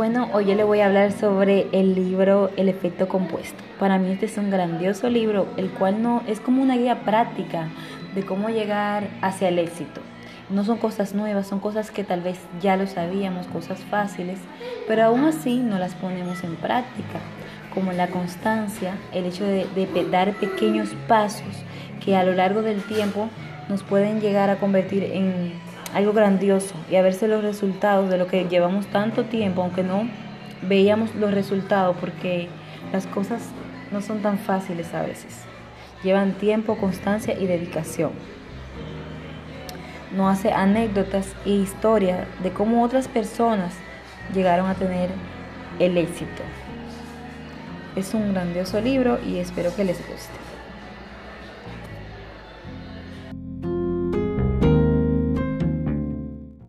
Bueno, hoy yo le voy a hablar sobre el libro El efecto compuesto. Para mí este es un grandioso libro, el cual no es como una guía práctica de cómo llegar hacia el éxito. No son cosas nuevas, son cosas que tal vez ya lo sabíamos, cosas fáciles, pero aún así no las ponemos en práctica, como la constancia, el hecho de, de dar pequeños pasos que a lo largo del tiempo nos pueden llegar a convertir en algo grandioso y a verse los resultados de lo que llevamos tanto tiempo, aunque no veíamos los resultados, porque las cosas no son tan fáciles a veces. Llevan tiempo, constancia y dedicación. No hace anécdotas e historias de cómo otras personas llegaron a tener el éxito. Es un grandioso libro y espero que les guste.